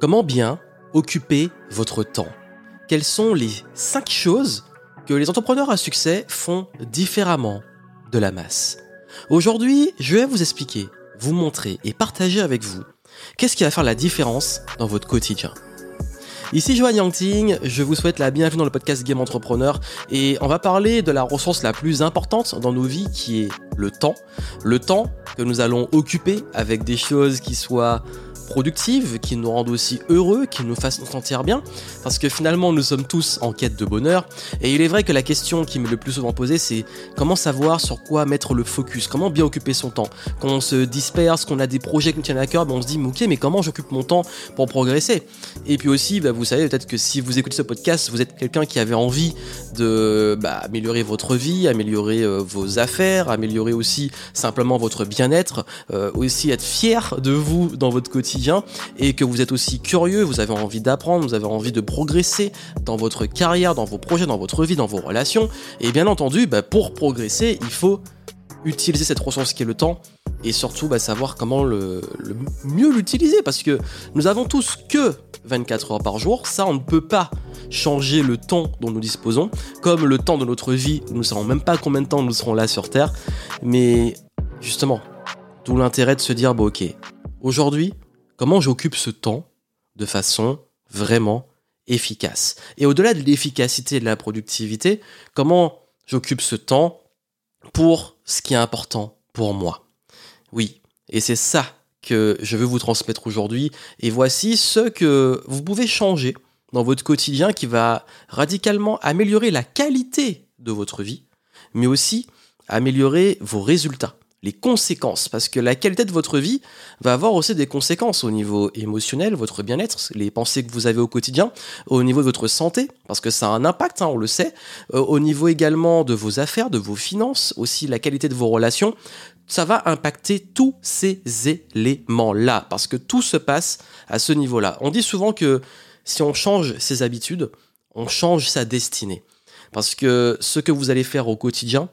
Comment bien occuper votre temps? Quelles sont les 5 choses que les entrepreneurs à succès font différemment de la masse? Aujourd'hui, je vais vous expliquer, vous montrer et partager avec vous qu'est-ce qui va faire la différence dans votre quotidien. Ici Johan Yangting, je vous souhaite la bienvenue dans le podcast Game Entrepreneur et on va parler de la ressource la plus importante dans nos vies qui est le temps. Le temps que nous allons occuper avec des choses qui soient productives, qui nous rendent aussi heureux, qui nous fassent nous sentir bien, parce que finalement nous sommes tous en quête de bonheur, et il est vrai que la question qui m'est le plus souvent posée c'est comment savoir sur quoi mettre le focus, comment bien occuper son temps. Quand on se disperse, qu'on a des projets qui nous tiennent à cœur, ben on se dit ok mais comment j'occupe mon temps pour progresser? Et puis aussi, ben vous savez peut-être que si vous écoutez ce podcast, vous êtes quelqu'un qui avait envie de bah, améliorer votre vie, améliorer euh, vos affaires, améliorer aussi simplement votre bien-être, euh, aussi être fier de vous dans votre quotidien et que vous êtes aussi curieux, vous avez envie d'apprendre, vous avez envie de progresser dans votre carrière, dans vos projets, dans votre vie, dans vos relations. Et bien entendu, bah, pour progresser, il faut utiliser cette ressource qui est le temps et surtout bah, savoir comment le, mieux l'utiliser parce que nous avons tous que 24 heures par jour, ça on ne peut pas changer le temps dont nous disposons, comme le temps de notre vie, nous ne savons même pas combien de temps nous serons là sur Terre, mais justement, tout l'intérêt de se dire, bon ok, aujourd'hui, comment j'occupe ce temps de façon vraiment efficace? Et au-delà de l'efficacité de la productivité, comment j'occupe ce temps pour ce qui est important pour moi? Oui, et c'est ça que je veux vous transmettre aujourd'hui. Et voici ce que vous pouvez changer dans votre quotidien qui va radicalement améliorer la qualité de votre vie, mais aussi améliorer vos résultats les conséquences, parce que la qualité de votre vie va avoir aussi des conséquences au niveau émotionnel, votre bien-être, les pensées que vous avez au quotidien, au niveau de votre santé, parce que ça a un impact, hein, on le sait, euh, au niveau également de vos affaires, de vos finances, aussi la qualité de vos relations, ça va impacter tous ces éléments-là, parce que tout se passe à ce niveau-là. On dit souvent que si on change ses habitudes, on change sa destinée, parce que ce que vous allez faire au quotidien,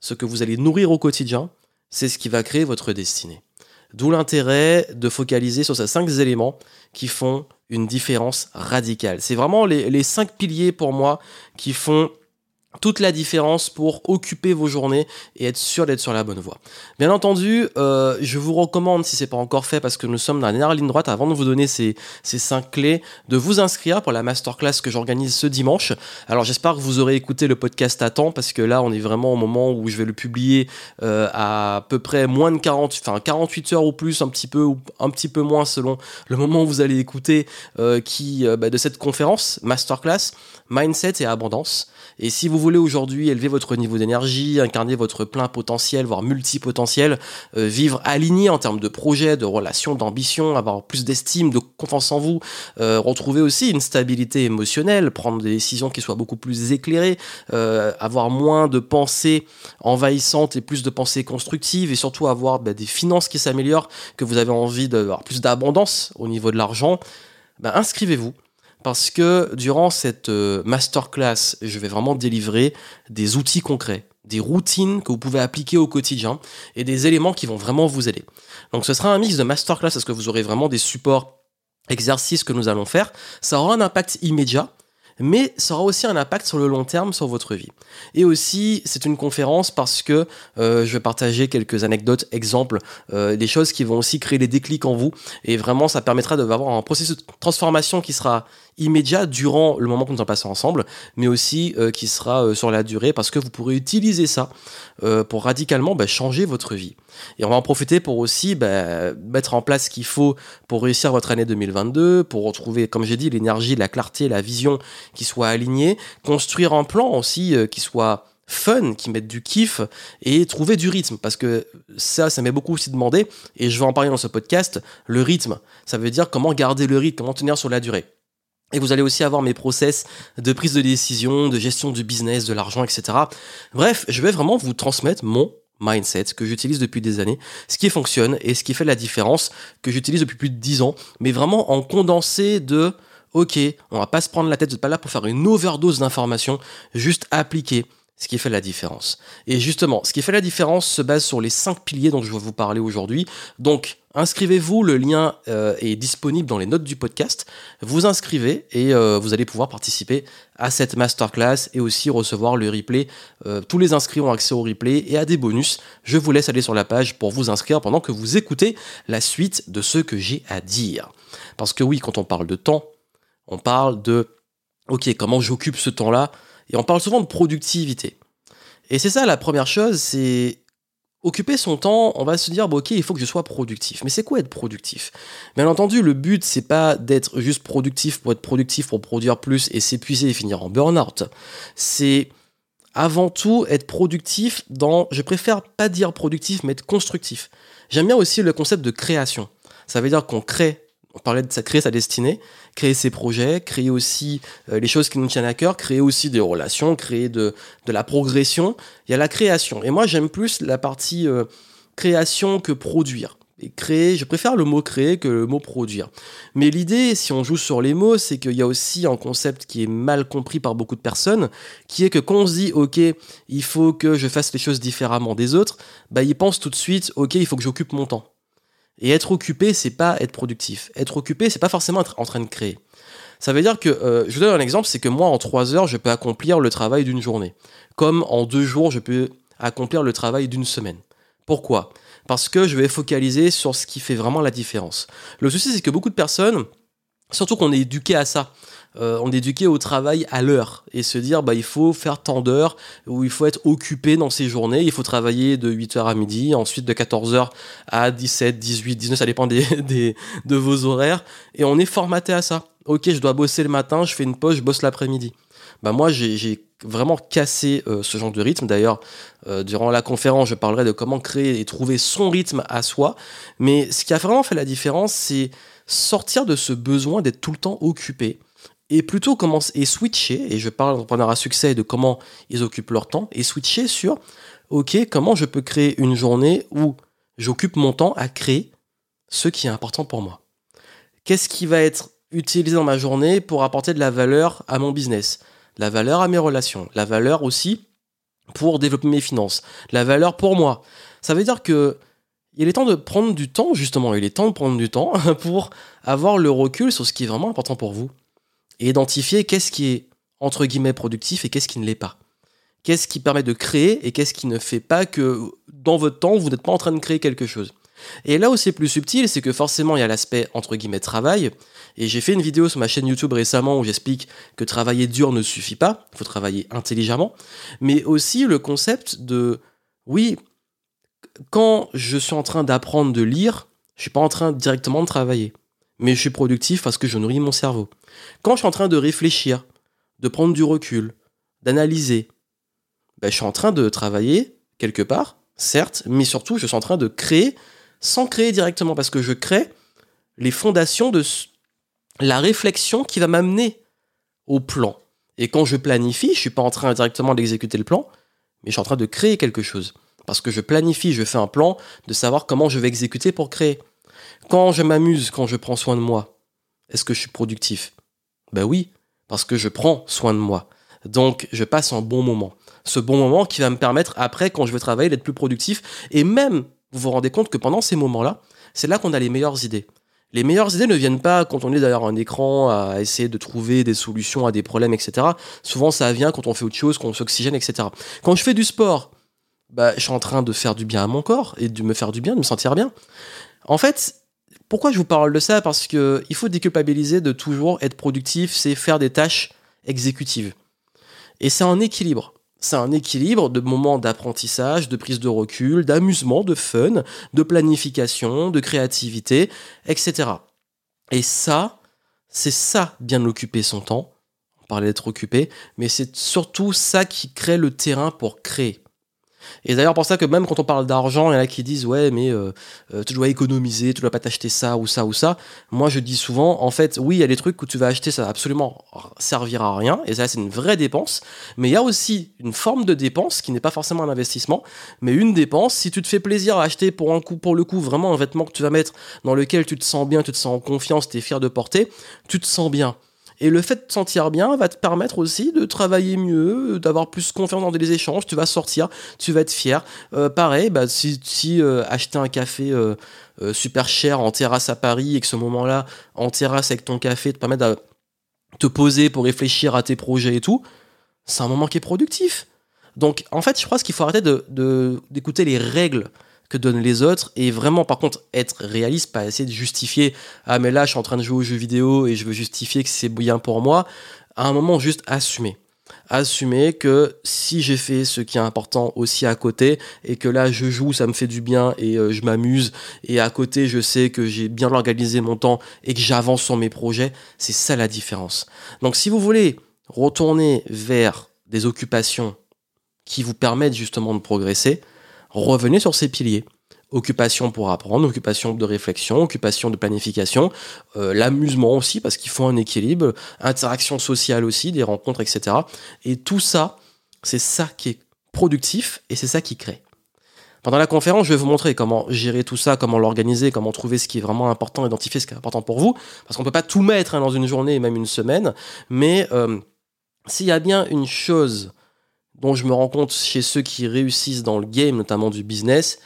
ce que vous allez nourrir au quotidien, c'est ce qui va créer votre destinée. D'où l'intérêt de focaliser sur ces cinq éléments qui font une différence radicale. C'est vraiment les, cinq piliers pour moi qui font toute la différence pour occuper vos journées et être sûr d'être sur la bonne voie. Bien entendu, euh, je vous recommande, si c'est pas encore fait, parce que nous sommes dans la dernière ligne droite, avant de vous donner ces, ces cinq clés, de vous inscrire pour la masterclass que j'organise ce dimanche. Alors j'espère que vous aurez écouté le podcast à temps, parce que là, on est vraiment au moment où je vais le publier euh, à, peu près moins de 40, enfin 48 heures ou plus, un petit peu un petit peu moins selon le moment où vous allez écouter euh, qui bah, de cette conférence masterclass mindset et abondance. Et si vous voulez aujourd'hui élever votre niveau d'énergie, incarner votre plein potentiel, voire multipotentiel, euh, vivre aligné en termes de projet, de relations, d'ambition, avoir plus d'estime, de confiance en vous, euh, retrouver aussi une stabilité émotionnelle, prendre des décisions qui soient beaucoup plus éclairées, euh, avoir moins de pensées envahissantes et plus de pensées constructives, et surtout avoir bah, des finances qui s'améliorent, que vous avez envie d'avoir plus d'abondance au niveau de l'argent, bah, inscrivez-vous parce que durant cette euh, masterclass, je vais vraiment délivrer des outils concrets, des routines que vous pouvez appliquer au quotidien et des éléments qui vont vraiment vous aider. Donc ce sera un mix de masterclass parce que vous aurez vraiment des supports exercices que nous allons faire. Ça aura un impact immédiat mais ça aura aussi un impact sur le long terme sur votre vie. Et aussi, c'est une conférence parce que euh, je vais partager quelques anecdotes, exemples, euh, des choses qui vont aussi créer des déclics en vous. Et vraiment, ça permettra d'avoir un processus de transformation qui sera immédiat durant le moment que nous en passons ensemble, mais aussi euh, qui sera sur la durée parce que vous pourrez utiliser ça pour radicalement bah, changer votre vie. Et on va en profiter pour aussi bah, mettre en place ce qu'il faut pour réussir votre année 2022, pour retrouver, comme j'ai dit, l'énergie, la clarté, la vision qui soit alignée, construire un plan aussi euh, qui soit fun, qui mette du kiff et trouver du rythme. Parce que ça, ça m'est beaucoup aussi demandé, et je vais en parler dans ce podcast, le rythme. Ça veut dire comment garder le rythme, comment tenir sur la durée. Et vous allez aussi avoir mes process de prise de décision, de gestion du business, de l'argent, etc. Bref, je vais vraiment vous transmettre mon mindset que j'utilise depuis des années, ce qui fonctionne et ce qui fait la différence que j'utilise depuis plus de 10 ans, mais vraiment en condensé de ok, on va pas se prendre la tête, n'êtes pas là pour faire une overdose d'informations, juste appliquer ce qui fait la différence. Et justement, ce qui fait la différence se base sur les cinq piliers dont je vais vous parler aujourd'hui. Donc, inscrivez-vous, le lien euh, est disponible dans les notes du podcast. Vous inscrivez et euh, vous allez pouvoir participer à cette masterclass et aussi recevoir le replay. Euh, tous les inscrits ont accès au replay et à des bonus. Je vous laisse aller sur la page pour vous inscrire pendant que vous écoutez la suite de ce que j'ai à dire. Parce que oui, quand on parle de temps, on parle de, ok, comment j'occupe ce temps-là? Et on parle souvent de productivité. Et c'est ça la première chose, c'est occuper son temps, on va se dire, bon, ok, il faut que je sois productif. Mais c'est quoi être productif? Bien entendu, le but, c'est pas d'être juste productif pour être productif, pour produire plus et s'épuiser et finir en burn-out. C'est avant tout être productif dans, je préfère pas dire productif, mais être constructif. J'aime bien aussi le concept de création. Ça veut dire qu'on crée on parlait de créer sa destinée, créer ses projets, créer aussi euh, les choses qui nous tiennent à cœur, créer aussi des relations, créer de, de la progression. Il y a la création. Et moi, j'aime plus la partie euh, création que produire. Et créer, je préfère le mot créer que le mot produire. Mais l'idée, si on joue sur les mots, c'est qu'il y a aussi un concept qui est mal compris par beaucoup de personnes, qui est que quand on se dit, OK, il faut que je fasse les choses différemment des autres, bah, ils pensent tout de suite, OK, il faut que j'occupe mon temps. Et être occupé, c'est pas être productif. Être occupé, c'est pas forcément être en train de créer. Ça veut dire que, euh, je vous donne un exemple, c'est que moi, en trois heures, je peux accomplir le travail d'une journée. Comme en deux jours, je peux accomplir le travail d'une semaine. Pourquoi? Parce que je vais focaliser sur ce qui fait vraiment la différence. Le souci, c'est que beaucoup de personnes, surtout qu'on est éduqué à ça, euh, on est éduqué au travail à l'heure et se dire bah il faut faire tant d'heures ou il faut être occupé dans ces journées, il faut travailler de 8h à midi, ensuite de 14h à 17, 18, 19, ça dépend des, des, de vos horaires et on est formaté à ça. OK, je dois bosser le matin, je fais une pause, je bosse l'après-midi. Bah moi j'ai vraiment cassé euh, ce genre de rythme. D'ailleurs, euh, durant la conférence, je parlerai de comment créer et trouver son rythme à soi. Mais ce qui a vraiment fait la différence, c'est sortir de ce besoin d'être tout le temps occupé et plutôt commencer et switcher, et je parle d'entrepreneurs à succès de comment ils occupent leur temps, et switcher sur, ok, comment je peux créer une journée où j'occupe mon temps à créer ce qui est important pour moi. Qu'est-ce qui va être utilisé dans ma journée pour apporter de la valeur à mon business, la valeur à mes relations, la valeur aussi pour développer mes finances, la valeur pour moi. Ça veut dire que il est temps de prendre du temps, justement, il est temps de prendre du temps pour avoir le recul sur ce qui est vraiment important pour vous et identifier qu'est-ce qui est entre guillemets productif et qu'est-ce qui ne l'est pas. Qu'est-ce qui permet de créer et qu'est-ce qui ne fait pas que dans votre temps, vous n'êtes pas en train de créer quelque chose. Et là où c'est plus subtil, c'est que forcément il y a l'aspect entre guillemets travail. Et j'ai fait une vidéo sur ma chaîne YouTube récemment où j'explique que travailler dur ne suffit pas, il faut travailler intelligemment. Mais aussi le concept de, oui, quand je suis en train d'apprendre de lire, je suis pas en train directement de travailler mais je suis productif parce que je nourris mon cerveau. Quand je suis en train de réfléchir, de prendre du recul, d'analyser, ben, je suis en train de travailler quelque part, certes, mais surtout je suis en train de créer sans créer directement parce que je crée les fondations de la réflexion qui va m'amener au plan. Et quand je planifie, je suis pas en train directement d'exécuter le plan, mais je suis en train de créer quelque chose. Parce que je planifie, je fais un plan de savoir comment je vais exécuter pour créer. Quand je m'amuse, quand je prends soin de moi, est-ce que je suis productif? Ben oui, parce que je prends soin de moi. Donc je passe un bon moment. Ce bon moment qui va me permettre après, quand je vais travailler, d'être plus productif. Et même, vous vous rendez compte que pendant ces moments-là, c'est là qu'on a les meilleures idées. Les meilleures idées ne viennent pas quand on est derrière un écran à essayer de trouver des solutions à des problèmes, etc. Souvent, ça vient quand on fait autre chose, quand on s'oxygène, etc. Quand je fais du sport, bah, je suis en train de faire du bien à mon corps et de me faire du bien, de me sentir bien. En fait, pourquoi je vous parle de ça? Parce que il faut déculpabiliser de toujours être productif, c'est faire des tâches exécutives. Et c'est un équilibre. C'est un équilibre de moments d'apprentissage, de prise de recul, d'amusement, de fun, de planification, de créativité, etc. Et ça, c'est ça, bien occuper son temps. On parlait d'être occupé, mais c'est surtout ça qui crée le terrain pour créer. Et d'ailleurs, pour ça que même quand on parle d'argent, il y en a qui disent ouais, mais euh, euh, tu dois économiser, tu dois pas t'acheter ça ou ça ou ça. Moi, je dis souvent, en fait, oui, il y a des trucs que tu vas acheter, ça va absolument servir à rien, et ça, c'est une vraie dépense. Mais il y a aussi une forme de dépense qui n'est pas forcément un investissement, mais une dépense. Si tu te fais plaisir à acheter pour un coup, pour le coup, vraiment un vêtement que tu vas mettre dans lequel tu te sens bien, tu te sens en confiance, tu es fier de porter, tu te sens bien. Et le fait de te sentir bien va te permettre aussi de travailler mieux, d'avoir plus confiance dans les échanges. Tu vas sortir, tu vas être fier. Euh, pareil, bah, si, euh, acheter un café euh, super cher en terrasse à Paris et que ce moment-là, en terrasse avec ton café, te permet de te poser pour réfléchir à tes projets et tout, c'est un moment qui est productif. Donc, en fait, je crois qu'il faut arrêter de, d'écouter les règles que donnent les autres et vraiment par contre être réaliste, pas essayer de justifier ah mais là je suis en train de jouer aux jeux vidéo et je veux justifier que c'est bien pour moi. À un moment juste assumer. Assumer que si j'ai fait ce qui est important aussi à côté et que là je joue, ça me fait du bien et euh, je m'amuse et à côté je sais que j'ai bien organisé mon temps et que j'avance sur mes projets, c'est ça la différence. Donc si vous voulez retourner vers des occupations qui vous permettent justement de progresser, revenez sur ces piliers. Occupation pour apprendre, occupation de réflexion, occupation de planification, euh, l'amusement aussi parce qu'il faut un équilibre, interaction sociale aussi, des rencontres, etc. Et tout ça, c'est ça qui est productif et c'est ça qui crée. Pendant la conférence, je vais vous montrer comment gérer tout ça, comment l'organiser, comment trouver ce qui est vraiment important, identifier ce qui est important pour vous, parce qu'on ne peut pas tout mettre hein, dans une journée et même une semaine, mais euh, s'il y a bien une chose dont je me rends compte chez ceux qui réussissent dans le game, notamment du business,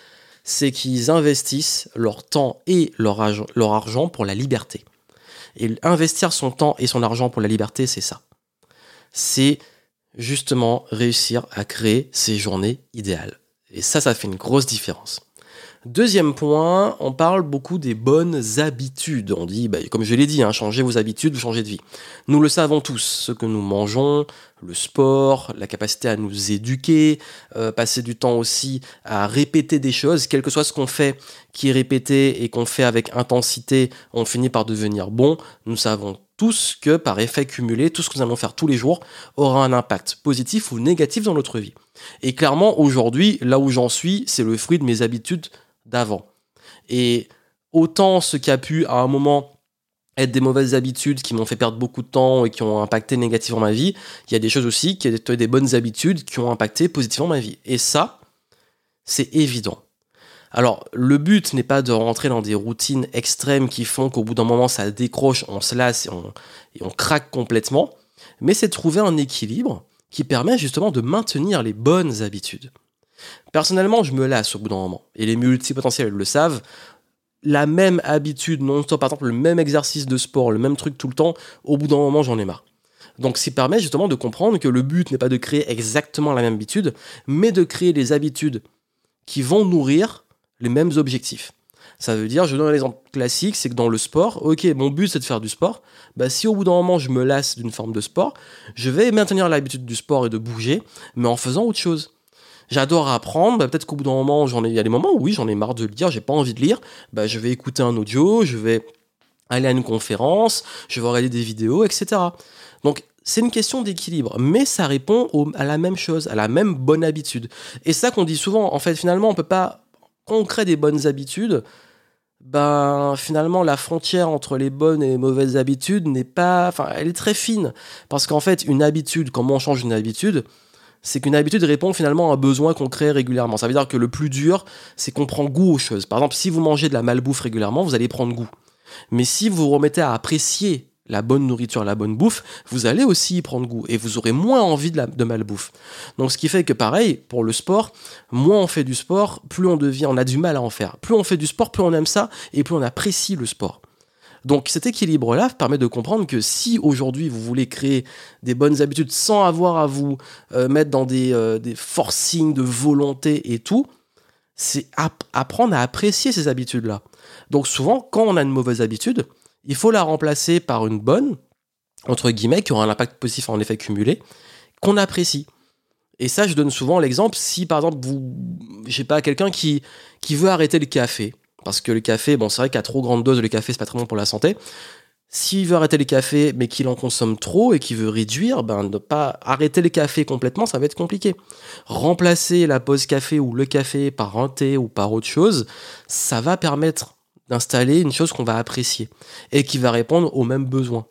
c'est qu'ils investissent leur temps et leur, argent pour la liberté. Et investir son temps et son argent pour la liberté, c'est ça. C'est justement réussir à créer ses journées idéales. Et ça, ça fait une grosse différence. Deuxième point, on parle beaucoup des bonnes habitudes. On dit, bah, comme je l'ai dit, hein, changez vos habitudes, vous changez de vie. Nous le savons tous, ce que nous mangeons, le sport, la capacité à nous éduquer, euh, passer du temps aussi à répéter des choses, quel que soit ce qu'on fait qui est répété et qu'on fait avec intensité, on finit par devenir bon. Nous savons tous que par effet cumulé, tout ce que nous allons faire tous les jours aura un impact positif ou négatif dans notre vie. Et clairement, aujourd'hui, là où j'en suis, c'est le fruit de mes habitudes d'avant. Et autant ce qui a pu à un moment être des mauvaises habitudes qui m'ont fait perdre beaucoup de temps et qui ont impacté négativement ma vie, il y a des choses aussi qui étaient des bonnes habitudes qui ont impacté positivement ma vie. Et ça, c'est évident. Alors, le but n'est pas de rentrer dans des routines extrêmes qui font qu'au bout d'un moment, ça décroche, on se lasse et on, craque complètement, mais c'est de trouver un équilibre qui permet justement de maintenir les bonnes habitudes. Personnellement, je me lasse au bout d'un moment. Et les multipotentiels le savent. La même habitude non-stop, par exemple, le même exercice de sport, le même truc tout le temps, au bout d'un moment, j'en ai marre. Donc, ça permet justement de comprendre que le but n'est pas de créer exactement la même habitude, mais de créer des habitudes qui vont nourrir les mêmes objectifs. Ça veut dire, je donne un exemple classique, c'est que dans le sport, ok, mon but c'est de faire du sport. Bah, si au bout d'un moment je me lasse d'une forme de sport, je vais maintenir l'habitude du sport et de bouger, mais en faisant autre chose. J'adore apprendre. Bah, peut-être qu'au bout d'un moment, j'en ai, il y a des moments où oui, j'en ai marre de lire, j'ai pas envie de lire. Bah, je vais écouter un audio, je vais aller à une conférence, je vais regarder des vidéos, etc. Donc, c'est une question d'équilibre, mais ça répond à la même chose, à la même bonne habitude. Et ça qu'on dit souvent, en fait, finalement, on peut pas, crée des bonnes habitudes, ben finalement la frontière entre les bonnes et les mauvaises habitudes n'est pas, enfin, elle est très fine, parce qu'en fait, une habitude, comment on change une habitude, c'est qu'une habitude répond finalement à un besoin qu'on crée régulièrement. Ça veut dire que le plus dur, c'est qu'on prend goût aux choses. Par exemple, si vous mangez de la malbouffe régulièrement, vous allez prendre goût. Mais si vous vous remettez à apprécier la bonne nourriture, la bonne bouffe, vous allez aussi y prendre goût et vous aurez moins envie de, la, de malbouffe. Donc ce qui fait que pareil, pour le sport, moins on fait du sport, plus on devient, on a du mal à en faire. Plus on fait du sport, plus on aime ça et plus on apprécie le sport. Donc cet équilibre-là permet de comprendre que si aujourd'hui vous voulez créer des bonnes habitudes sans avoir à vous euh, mettre dans des, euh, forcings de volonté et tout, c'est apprendre à apprécier ces habitudes-là. Donc souvent, quand on a une mauvaise habitude, il faut la remplacer par une bonne, entre guillemets, qui aura un impact positif en effet cumulé, qu'on apprécie. Et ça, je donne souvent l'exemple, si par exemple, vous, je sais pas, quelqu'un qui, qui veut arrêter le café, parce que le café, bon, c'est vrai qu'à trop grande dose, le café, c'est pas très bon pour la santé. S'il veut arrêter le café, mais qu'il en consomme trop et qu'il veut réduire, ben, ne pas arrêter le café complètement, ça va être compliqué. Remplacer la pause café ou le café par un thé ou par autre chose, ça va permettre d'installer une chose qu'on va apprécier et qui va répondre aux mêmes besoins.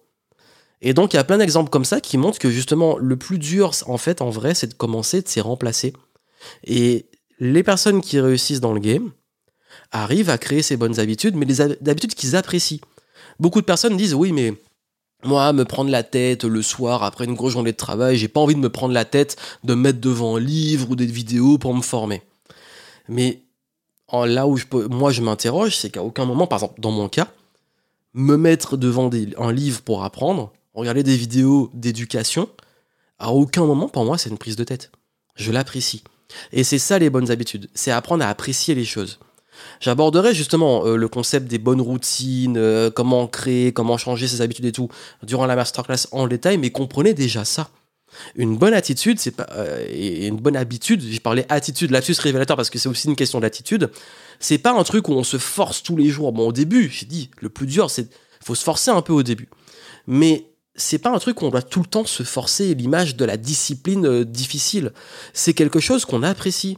Et donc, il y a plein d'exemples comme ça qui montrent que justement, le plus dur, en fait, en vrai, c'est de commencer, de s'y remplacer. Et les personnes qui réussissent dans le game, arrivent à créer ces bonnes habitudes, mais des habitudes qu'ils apprécient. Beaucoup de personnes disent oui, mais moi, me prendre la tête le soir après une grosse journée de travail, j'ai pas envie de me prendre la tête de me mettre devant un livre ou des vidéos pour me former. Mais là où je peux, moi je m'interroge, c'est qu'à aucun moment, par exemple dans mon cas, me mettre devant un livre pour apprendre, regarder des vidéos d'éducation, à aucun moment pour moi c'est une prise de tête. Je l'apprécie. Et c'est ça les bonnes habitudes, c'est apprendre à apprécier les choses. J'aborderai justement euh, le concept des bonnes routines, euh, comment créer, comment changer ses habitudes et tout durant la masterclass en détail, mais comprenez déjà ça. Une bonne attitude, c'est pas euh, et une bonne habitude. J'ai parlé attitude, lapsus révélateur parce que c'est aussi une question d'attitude. C'est pas un truc où on se force tous les jours. Bon, au début, j'ai dit, le plus dur, c'est faut se forcer un peu au début. Mais c'est pas un truc où on doit tout le temps se forcer. L'image de la discipline difficile, c'est quelque chose qu'on apprécie.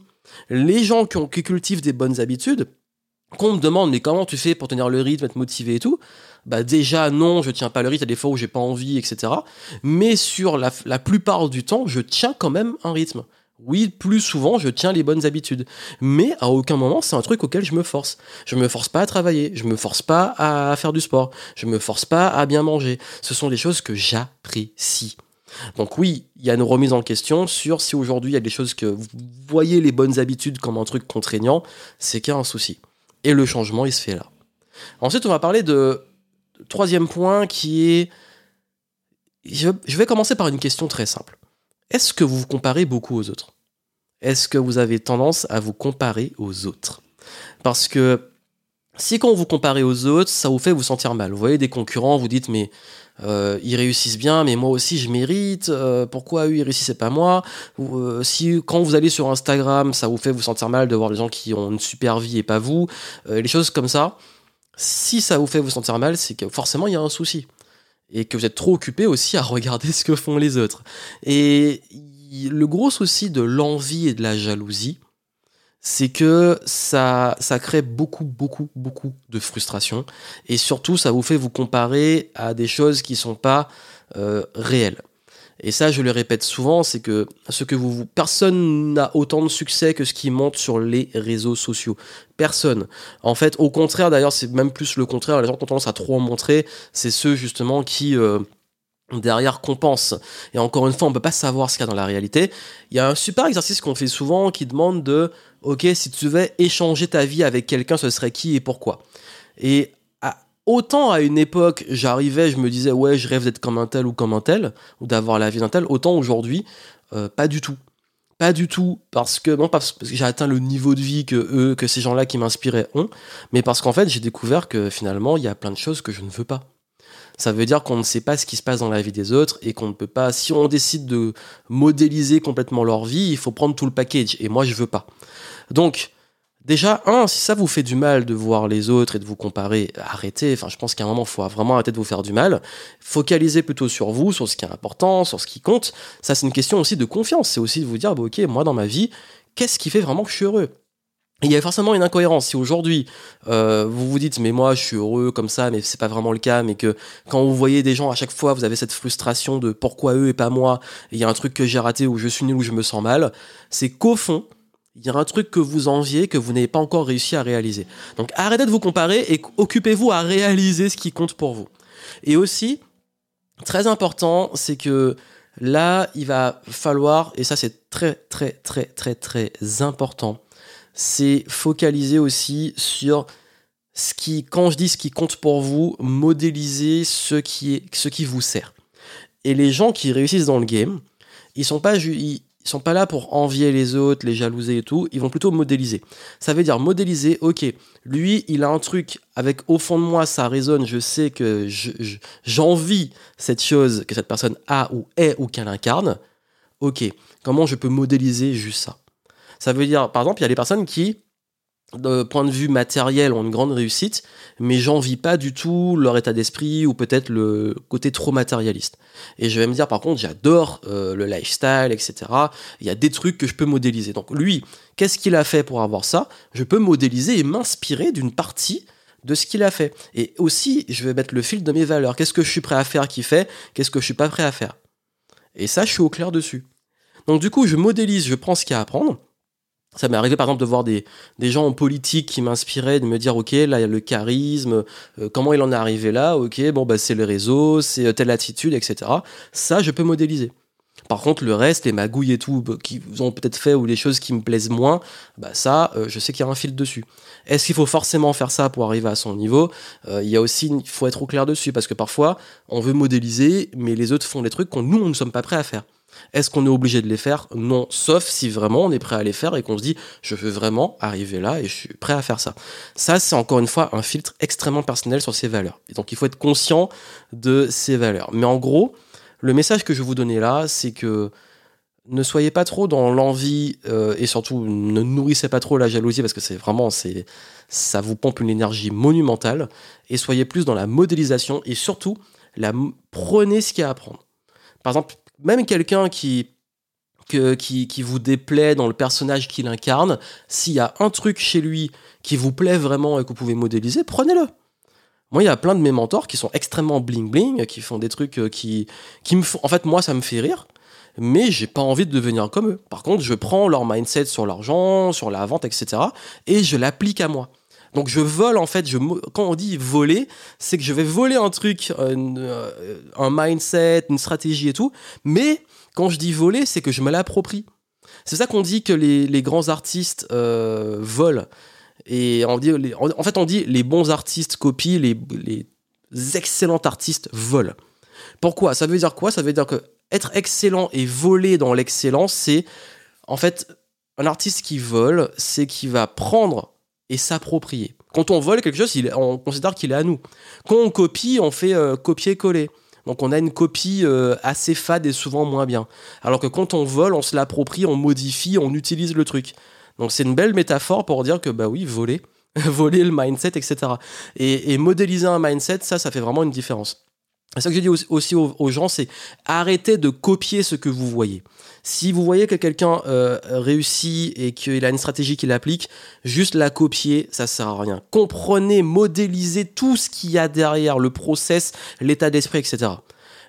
Les gens qui, ont, qui cultivent des bonnes habitudes, qu'on me demande mais comment tu fais pour tenir le rythme, être motivé et tout, bah déjà non, je tiens pas le rythme, il y a des fois où j'ai pas envie, etc. Mais sur la, la, plupart du temps, je tiens quand même un rythme. Oui, plus souvent, je tiens les bonnes habitudes. Mais à aucun moment, c'est un truc auquel je me force. Je me force pas à travailler, je me force pas à faire du sport, je me force pas à bien manger. Ce sont des choses que j'apprécie. Donc oui, il y a une remise en question sur si aujourd'hui il y a des choses que vous voyez les bonnes habitudes comme un truc contraignant, c'est qu'il y a un souci. Et le changement, il se fait là. Ensuite, on va parler de troisième point qui est... Je vais commencer par une question très simple. Est-ce que vous vous comparez beaucoup aux autres? Est-ce que vous avez tendance à vous comparer aux autres? Parce que si quand vous comparez aux autres, ça vous fait vous sentir mal. Vous voyez des concurrents, vous dites mais euh, ils réussissent bien, mais moi aussi je mérite. Euh, pourquoi eux ils réussissent et pas moi euh, Si quand vous allez sur Instagram, ça vous fait vous sentir mal de voir des gens qui ont une super vie et pas vous, les choses comme ça. Si ça vous fait vous sentir mal, c'est que forcément il y a un souci et que vous êtes trop occupé aussi à regarder ce que font les autres. Et le gros souci de l'envie et de la jalousie, c'est que ça, ça crée beaucoup, beaucoup, beaucoup de frustration. Et surtout, ça vous fait vous comparer à des choses qui sont pas euh, réelles. Et ça, je le répète souvent, c'est que ce que vous, personne n'a autant de succès que ce qui monte sur les réseaux sociaux. Personne. En fait, au contraire, d'ailleurs, c'est même plus le contraire. Les gens qui ont tendance à trop en montrer, c'est ceux justement qui euh, derrière compense. Et encore une fois, on peut pas savoir ce qu'il y a dans la réalité. Il y a un super exercice qu'on fait souvent qui demande de, ok, si tu devais échanger ta vie avec quelqu'un, ce serait qui et pourquoi? Et autant à une époque, j'arrivais, je me disais, ouais, je rêve d'être comme un tel ou comme un tel, ou d'avoir la vie d'un tel, autant aujourd'hui, euh, pas du tout. Pas du tout, parce que, non, parce que j'ai atteint le niveau de vie que eux, que ces gens-là qui m'inspiraient ont, mais parce qu'en fait, j'ai découvert que finalement, il y a plein de choses que je ne veux pas. Ça veut dire qu'on ne sait pas ce qui se passe dans la vie des autres et qu'on ne peut pas, si on décide de modéliser complètement leur vie, il faut prendre tout le package. Et moi, je veux pas. Donc, Déjà, un, si ça vous fait du mal de voir les autres et de vous comparer, arrêtez. Enfin, je pense qu'à un moment, il faut vraiment arrêter de vous faire du mal. Focalisez plutôt sur vous, sur ce qui est important, sur ce qui compte. Ça, c'est une question aussi de confiance. C'est aussi de vous dire, bah, ok, moi, dans ma vie, qu'est-ce qui fait vraiment que je suis heureux? Il y a forcément une incohérence. Si aujourd'hui euh, vous vous dites mais moi je suis heureux comme ça, mais c'est pas vraiment le cas, mais que quand vous voyez des gens à chaque fois vous avez cette frustration de pourquoi eux et pas moi, il y a un truc que j'ai raté ou je suis nul ou je me sens mal, c'est qu'au fond il y a un truc que vous enviez que vous n'avez pas encore réussi à réaliser. Donc arrêtez de vous comparer et occupez-vous à réaliser ce qui compte pour vous. Et aussi très important, c'est que là il va falloir et ça c'est très très très très très important c'est focaliser aussi sur ce qui, quand je dis ce qui compte pour vous, modéliser ce qui, est, ce qui vous sert. Et les gens qui réussissent dans le game, ils sont pas, ils, sont pas là pour envier les autres, les jalouser et tout, ils vont plutôt modéliser. Ça veut dire modéliser, ok, lui, il a un truc avec au fond de moi, ça résonne, je sais que j'envie cette chose que cette personne a ou est ou qu'elle incarne. Ok, comment je peux modéliser juste ça? Ça veut dire, par exemple, il y a des personnes qui, de point de vue matériel, ont une grande réussite, mais j'envie pas du tout leur état d'esprit ou peut-être le côté trop matérialiste. Et je vais me dire, par contre, j'adore euh, le lifestyle, etc. Il y a des trucs que je peux modéliser. Donc lui, qu'est-ce qu'il a fait pour avoir ça? Je peux modéliser et m'inspirer d'une partie de ce qu'il a fait. Et aussi, je vais mettre le fil de mes valeurs. Qu'est-ce que je suis prêt à faire qui fait? Qu'est-ce que je suis pas prêt à faire? Et ça, je suis au clair dessus. Donc du coup, je modélise, je prends ce qu'il y a à apprendre Ça m'est arrivé par exemple de voir des, des gens en politique qui m'inspiraient, de me dire ok là il y a le charisme, euh, comment il en est arrivé là, ok bon bah c'est le réseau, c'est euh, telle attitude, etc. Ça je peux modéliser. Par contre le reste, les magouilles et tout bah, qui vous ont peut-être fait ou les choses qui me plaisent moins, bah ça euh, je sais qu'il y a un fil dessus. Est-ce qu'il faut forcément faire ça pour arriver à son niveau? Il y a aussi il faut être au clair dessus parce que parfois on veut modéliser mais les autres font des trucs qu'on nous on ne sommes pas prêts à faire. Est-ce qu'on est obligé de les faire? Non, sauf si vraiment on est prêt à les faire et qu'on se dit je veux vraiment arriver là et je suis prêt à faire ça. Ça, c'est encore une fois un filtre extrêmement personnel sur ses valeurs. Et donc il faut être conscient de ses valeurs. Mais en gros, le message que je vais vous donner là, c'est que ne soyez pas trop dans l'envie euh, et surtout ne nourrissez pas trop la jalousie parce que c'est vraiment c'est ça vous pompe une énergie monumentale et soyez plus dans la modélisation et surtout la prenez ce qu'il y a à apprendre. Par exemple, même quelqu'un qui, qui, qui, vous déplaît dans le personnage qu'il incarne, s'il y a un truc chez lui qui vous plaît vraiment et que vous pouvez modéliser, prenez-le. Moi, il y a plein de mes mentors qui sont extrêmement bling-bling, qui font des trucs euh, qui, qui me font. En fait, moi, ça me fait rire, mais j'ai pas envie de devenir comme eux. Par contre, je prends leur mindset sur l'argent, sur la vente, etc., et je l'applique à moi. Donc je vole en fait, je, quand on dit voler, c'est que je vais voler un truc, euh, un, mindset, une stratégie et tout, mais quand je dis voler, c'est que je me l'approprie. C'est ça qu'on dit que les, grands artistes euh, volent. Et en fait, on dit les bons artistes copient, les, les excellents artistes volent. Pourquoi? Ça veut dire quoi? Ça veut dire que être excellent et voler dans l'excellence, c'est en fait un artiste qui vole, c'est qui va prendre et s'approprier. Quand on vole quelque chose, on considère qu'il est à nous. Quand on copie, on fait euh, copier-coller. Donc on a une copie euh, assez fade et souvent moins bien. Alors que quand on vole, on se l'approprie, on modifie, on utilise le truc. Donc c'est une belle métaphore pour dire que bah oui, voler, voler le mindset, etc. Et, modéliser un mindset, ça, ça fait vraiment une différence. C'est ça que je dis aussi aux gens, c'est arrêtez de copier ce que vous voyez. Si vous voyez que quelqu'un euh, réussit et qu'il a une stratégie qu'il applique, juste la copier, ça sert à rien. Comprenez, modélisez tout ce qu'il y a derrière, le process, l'état d'esprit, etc.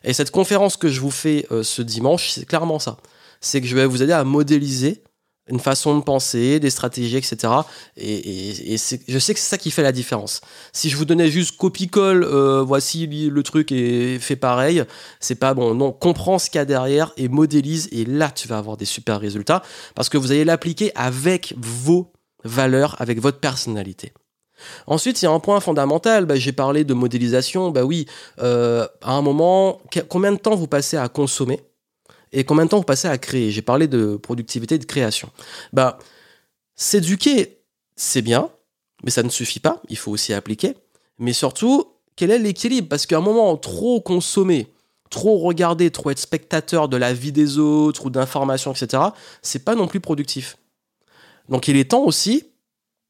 Et cette conférence que je vous fais euh, ce dimanche, c'est clairement ça. C'est que je vais vous aider à modéliser une façon de penser, des stratégies, etc. Et, je sais que c'est ça qui fait la différence. Si je vous donnais juste copie-colle, euh, voici le truc et fait pareil, c'est pas bon. Non, comprends ce qu'il y a derrière et modélise, et là tu vas avoir des super résultats parce que vous allez l'appliquer avec vos valeurs, avec votre personnalité. Ensuite, il y a un point fondamental. Bah, j'ai parlé de modélisation. Bah oui, euh, à un moment, combien de temps vous passez à consommer? Et combien de temps vous passez à créer? J'ai parlé de productivité de création. Bah, s'éduquer, c'est bien, mais ça ne suffit pas. Il faut aussi appliquer. Mais surtout, quel est l'équilibre? Parce qu'à un moment, trop consommer, trop regarder, trop être spectateur de la vie des autres ou d'informations, etc., c'est pas non plus productif. Donc il est temps aussi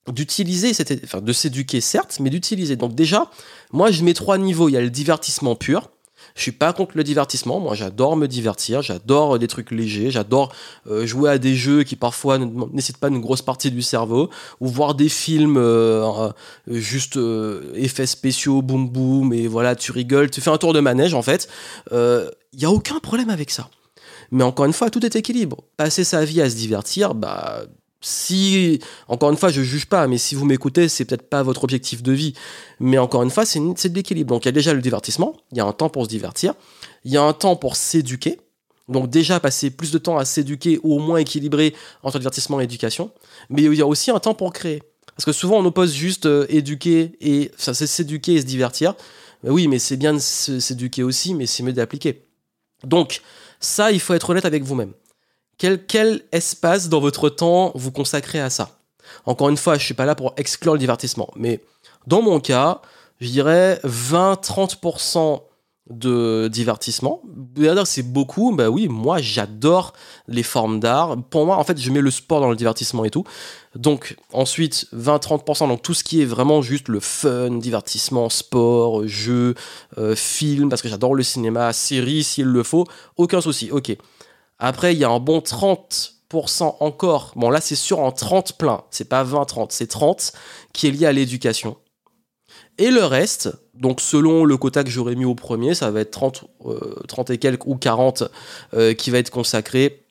d'utiliser, enfin, de s'éduquer certes, mais d'utiliser. Donc déjà, moi je mets trois niveaux. Il y a le divertissement pur, je suis pas contre le divertissement. Moi, j'adore me divertir. J'adore des trucs légers. J'adore euh, jouer à des jeux qui parfois nécessitent pas une grosse partie du cerveau ou voir des films euh, euh, juste effets spéciaux, boum boum et voilà, tu rigoles, tu fais un tour de manège en fait. Il y a aucun problème avec ça. Mais encore une fois, tout est équilibre. Passer sa vie à se divertir, bah si, encore une fois, je juge pas, mais si vous m'écoutez, c'est peut-être pas votre objectif de vie. Mais encore une fois, c'est de l'équilibre. Donc il y a déjà le divertissement, il y a un temps pour se divertir, il y a un temps pour s'éduquer. Donc déjà passer plus de temps à s'éduquer ou au moins équilibrer entre divertissement et éducation. Mais il y a aussi un temps pour créer. Parce que souvent on oppose juste euh, éduquer et enfin, c'est s'éduquer et se divertir. Mais oui, mais c'est bien de s'éduquer aussi, mais c'est mieux d'appliquer. Donc ça, il faut être honnête avec vous-même. Quel, espace dans votre temps vous consacrez à ça? Encore une fois, je suis pas là pour exclure le divertissement, mais dans mon cas, je dirais 20-30% de divertissement. c'est beaucoup. Bah oui, moi j'adore les formes d'art. Pour moi, en fait, je mets le sport dans le divertissement et tout. Donc ensuite, 20-30%, donc tout ce qui est vraiment juste le fun, divertissement, sport, jeu, euh, film, parce que j'adore le cinéma, série s'il le faut, aucun souci. Ok. Après, il y a un bon 30% encore. Bon, là, c'est sûr en 30 plein. C'est pas 20-30, c'est 30 qui est lié à l'éducation. Et le reste, donc selon le quota que j'aurais mis au premier, ça va être 30, 30 euh, et quelques ou 40 euh, qui va être consacré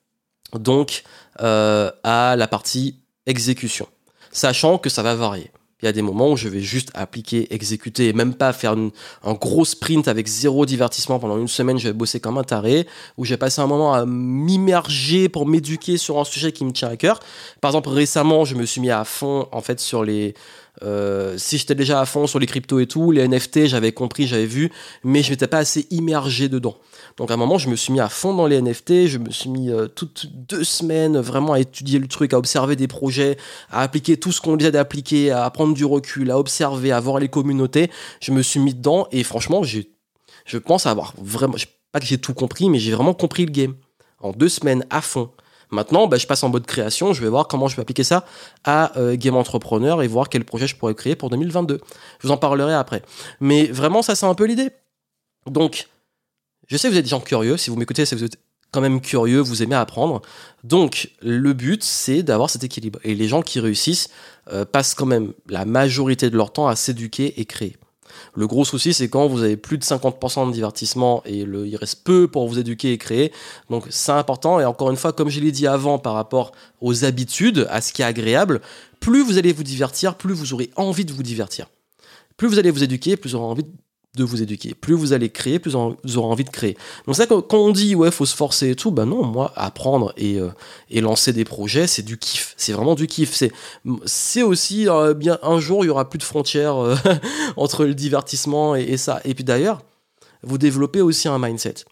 donc euh, à la partie exécution, sachant que ça va varier. Il y a des moments où je vais juste appliquer, exécuter et même pas faire un gros sprint avec zéro divertissement pendant une semaine. Je vais bosser comme un taré, où j'ai passé un moment à m'immerger pour m'éduquer sur un sujet qui me tient à cœur. Par exemple, récemment, je me suis mis à fond en fait sur les euh, si j'étais déjà à fond sur les cryptos et tout, les NFT, j'avais compris, j'avais vu, mais je n'étais pas assez immergé dedans. Donc à un moment, je me suis mis à fond dans les NFT, je me suis mis euh, toutes deux semaines vraiment à étudier le truc, à observer des projets, à appliquer tout ce qu'on disait d'appliquer, à prendre du recul, à observer, à voir les communautés. Je me suis mis dedans et franchement, j'ai, je pense avoir vraiment, pas que j'ai tout compris, mais j'ai vraiment compris le game. En deux semaines à fond. Maintenant, bah, je passe en mode création, je vais voir comment je vais appliquer ça à euh, Game Entrepreneur et voir quel projet je pourrais créer pour 2022. Je vous en parlerai après. Mais vraiment, ça, c'est un peu l'idée. Donc, je sais que vous êtes des gens curieux. Si vous m'écoutez, si vous êtes quand même curieux, vous aimez apprendre. Donc, le but, c'est d'avoir cet équilibre. Et les gens qui réussissent euh, passent quand même la majorité de leur temps à s'éduquer et créer. Le gros souci, c'est quand vous avez plus de 50% de divertissement et il reste peu pour vous éduquer et créer. Donc c'est important. Et encore une fois, comme je l'ai dit avant par rapport aux habitudes, à ce qui est agréable, plus vous allez vous divertir, plus vous aurez envie de vous divertir. Plus vous allez vous éduquer, plus vous aurez envie de vous éduquer. Plus vous allez créer, plus vous aurez envie de créer. Donc ça, quand on dit ouais, faut se forcer et tout, ben non, moi, apprendre et, euh, et lancer des projets, c'est du kiff. C'est vraiment du kiff. C'est, aussi euh, bien un jour, il y aura plus de frontières euh, entre le divertissement et ça. Et puis d'ailleurs, vous développez aussi un mindset.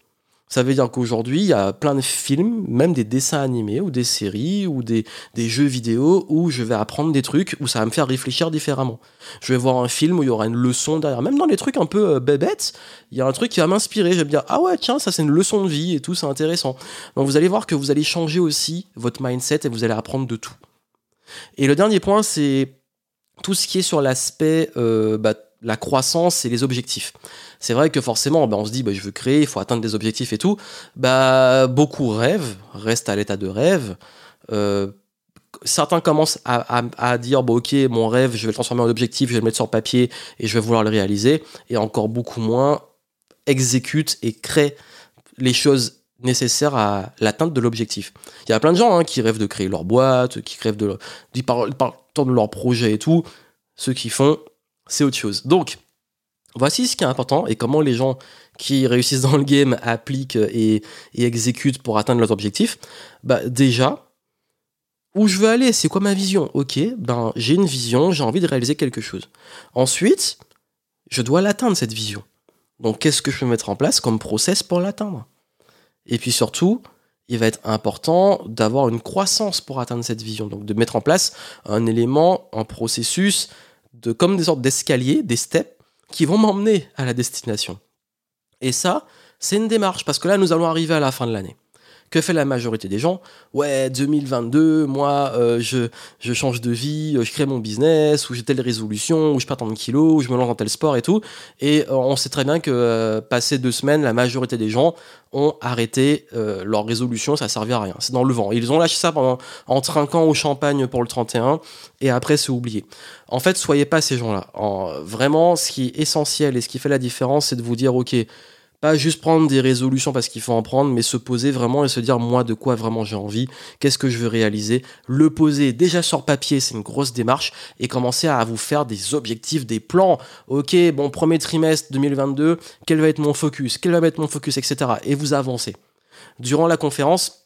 Ça veut dire qu'aujourd'hui, il y a plein de films, même des dessins animés ou des séries ou des, des, jeux vidéo où je vais apprendre des trucs, où ça va me faire réfléchir différemment. Je vais voir un film où il y aura une leçon derrière. Même dans les trucs un peu euh, bébêtes, il y a un truc qui va m'inspirer. Je vais me dire, ah ouais, tiens, ça c'est une leçon de vie et tout, c'est intéressant. Donc vous allez voir que vous allez changer aussi votre mindset et vous allez apprendre de tout. Et le dernier point, c'est tout ce qui est sur l'aspect euh, bah, la croissance et les objectifs. C'est vrai que forcément, bah, on se dit, bah, je veux créer, il faut atteindre des objectifs et tout. Bah, beaucoup rêvent, restent à l'état de rêve. Euh, certains commencent à, dire, bon, ok, mon rêve, je vais le transformer en objectif, je vais le mettre sur papier et je vais vouloir le réaliser. Et encore beaucoup moins exécutent et créent les choses nécessaires à l'atteinte de l'objectif. Il y a plein de gens hein, qui rêvent de créer leur boîte, qui rêvent de, de, de leur projet et tout. Ceux qui font c'est autre chose. Donc, voici ce qui est important et comment les gens qui réussissent dans le game appliquent et, exécutent pour atteindre leurs objectifs. Bah, déjà, où je veux aller, c'est quoi ma vision? Ok, ben j'ai une vision, j'ai envie de réaliser quelque chose. Ensuite, je dois l'atteindre cette vision. Donc qu'est-ce que je peux mettre en place comme process pour l'atteindre? Et puis surtout, il va être important d'avoir une croissance pour atteindre cette vision. Donc de mettre en place un élément, un processus, de, comme des sortes d'escaliers, des steps, qui vont m'emmener à la destination. Et ça, c'est une démarche, parce que là, nous allons arriver à la fin de l'année. Que fait la majorité des gens? Ouais, 2022, moi, euh, je, je change de vie, euh, je crée mon business, ou j'ai telle résolution, ou je perds tant de kilos, ou je me lance dans tel sport et tout. Et euh, on sait très bien que passé deux semaines, la majorité des gens ont arrêté leur résolution, ça servait à rien. C'est dans le vent. Ils ont lâché ça pendant, en trinquant au champagne pour le 31, et après c'est oublié. En fait, soyez pas ces gens-là. Vraiment, ce qui est essentiel et ce qui fait la différence, c'est de vous dire, ok, pas juste prendre des résolutions parce qu'il faut en prendre, mais se poser vraiment et se dire moi de quoi vraiment j'ai envie, qu'est-ce que je veux réaliser, le poser déjà sur papier, c'est une grosse démarche, et commencer à vous faire des objectifs, des plans. Ok, bon, premier trimestre 2022, quel va être mon focus, quel va être mon focus, etc. Et vous avancez. Durant la conférence,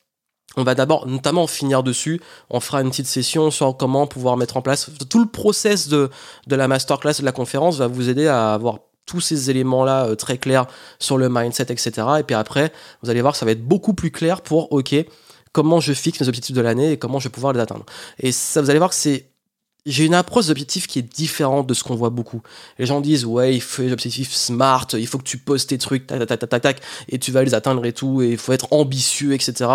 on va d'abord notamment finir dessus. On fera une petite session sur comment pouvoir mettre en place tout le process de, de la masterclass de la conférence va vous aider à avoir tous ces éléments-là euh, très clairs sur le mindset, etc. Et puis après, vous allez voir, ça va être beaucoup plus clair pour, OK, comment je fixe mes objectifs de l'année et comment je vais pouvoir les atteindre. Et ça, vous allez voir que c'est j'ai une approche d'objectif qui est différente de ce qu'on voit beaucoup. Les gens disent ouais, il faut des objectifs smart, il faut que tu postes tes trucs, tac, tac, tac, tac, tac, et tu vas les atteindre et tout, et il faut être ambitieux, etc.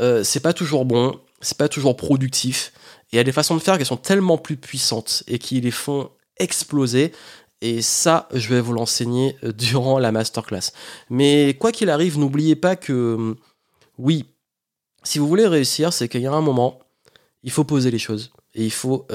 Euh, c'est pas toujours bon, c'est pas toujours productif. Et il y a des façons de faire qui sont tellement plus puissantes et qui les font exploser et ça, je vais vous l'enseigner euh, durant la masterclass. Mais quoi qu'il arrive, n'oubliez pas que hum, oui, si vous voulez réussir, c'est qu'il y a un moment, il faut poser les choses. Et il faut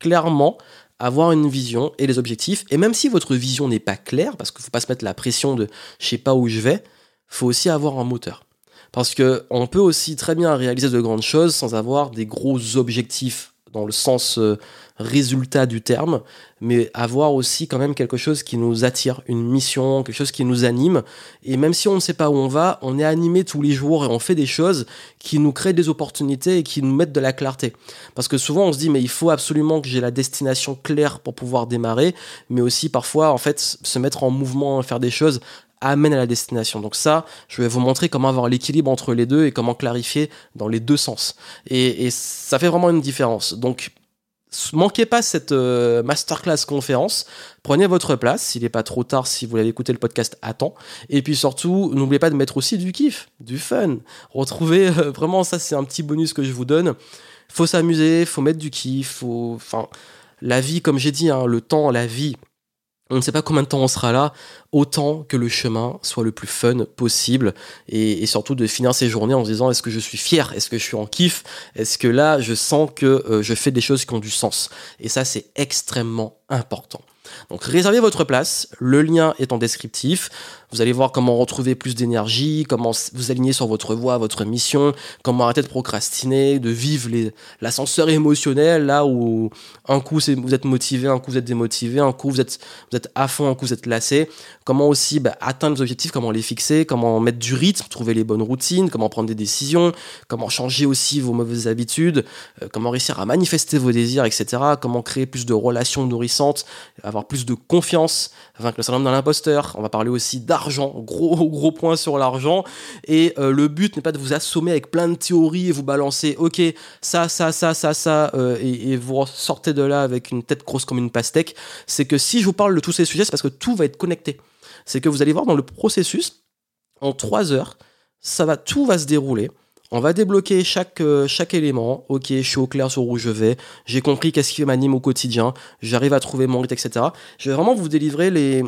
clairement avoir une vision et les objectifs. Et même si votre vision n'est pas claire, parce qu'il ne faut pas se mettre la pression de je sais pas où je vais, faut aussi avoir un moteur. Parce qu'on peut aussi très bien réaliser de grandes choses sans avoir des gros objectifs dans le sens euh, résultat du terme, mais avoir aussi quand même quelque chose qui nous attire, une mission, quelque chose qui nous anime. Et même si on ne sait pas où on va, on est animé tous les jours et on fait des choses qui nous créent des opportunités et qui nous mettent de la clarté. Parce que souvent on se dit mais il faut absolument que j'ai la destination claire pour pouvoir démarrer, mais aussi parfois en fait se mettre en mouvement, faire des choses amène à la destination. Donc ça, je vais vous montrer comment avoir l'équilibre entre les deux et comment clarifier dans les deux sens. Et, et ça fait vraiment une différence. Donc manquez pas cette euh, masterclass conférence. Prenez votre place, s'il n'est pas trop tard, si vous l'avez écouté le podcast à temps. Et puis surtout, n'oubliez pas de mettre aussi du kiff, du fun. Retrouvez, euh, vraiment, ça c'est un petit bonus que je vous donne. Faut s'amuser, faut mettre du kiff, faut... Enfin, la vie, comme j'ai dit, hein, le temps, la vie, on ne sait pas combien de temps on sera là, autant que le chemin soit le plus fun possible et, surtout de finir ces journées en se disant est-ce que je suis fier, est-ce que je suis en kiff, est-ce que là je sens que euh, je fais des choses qui ont du sens? Et ça c'est extrêmement important. Donc réservez votre place, le lien est en descriptif. Vous allez voir comment retrouver plus d'énergie, comment vous aligner sur votre voie, votre mission, comment arrêter de procrastiner, de vivre l'ascenseur émotionnel là où un coup vous êtes motivé, un coup vous êtes démotivé, un coup vous êtes, vous êtes à fond, un coup vous êtes lassé. Comment aussi bah, atteindre les objectifs, comment les fixer, comment mettre du rythme, trouver les bonnes routines, comment prendre des décisions, comment changer aussi vos mauvaises habitudes, euh, comment réussir à manifester vos désirs, etc. Comment créer plus de relations nourrissantes, avoir plus de confiance, vaincre le syndrome de l'imposteur. On va parler aussi gros gros point sur l'argent. Et euh, le but n'est pas de vous assommer avec plein de théories et vous balancer, ok, ça, ça, ça, ça, ça, euh, et, vous sortez de là avec une tête grosse comme une pastèque. C'est que si je vous parle de tous ces sujets, c'est parce que tout va être connecté. C'est que vous allez voir dans le processus, en trois heures, ça va, tout va se dérouler. On va débloquer chaque, euh, chaque élément. Ok, je suis au clair sur où je vais. J'ai compris qu'est-ce qui m'anime au quotidien. J'arrive à trouver mon rythme, etc. Je vais vraiment vous délivrer les,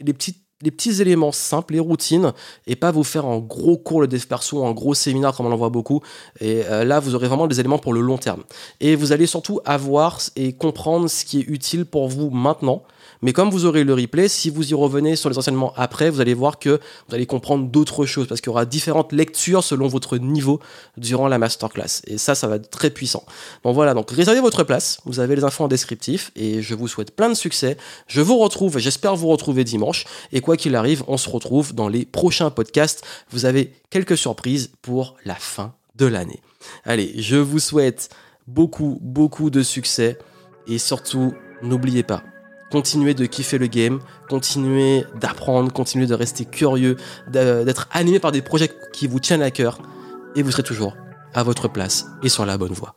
les petites les petits éléments simples, les routines, et pas vous faire un gros cours de dev perso, un gros séminaire comme on en voit beaucoup. Et euh, là, vous aurez vraiment des éléments pour le long terme. Et vous allez surtout avoir et comprendre ce qui est utile pour vous maintenant mais comme vous aurez le replay, si vous y revenez sur les enseignements après, vous allez voir que vous allez comprendre d'autres choses parce qu'il y aura différentes lectures selon votre niveau durant la masterclass. Et ça, ça va être très puissant. Donc voilà, donc réservez votre place. Vous avez les infos en descriptif et je vous souhaite plein de succès. Je vous retrouve, j'espère vous retrouver dimanche. Et quoi qu'il arrive, on se retrouve dans les prochains podcasts. Vous avez quelques surprises pour la fin de l'année. Allez, je vous souhaite beaucoup, beaucoup de succès et surtout, n'oubliez pas, continuez de kiffer le game, continuez d'apprendre, continuez de rester curieux, d'être animé par des projets qui vous tiennent à cœur, et vous serez toujours à votre place et sur la bonne voie.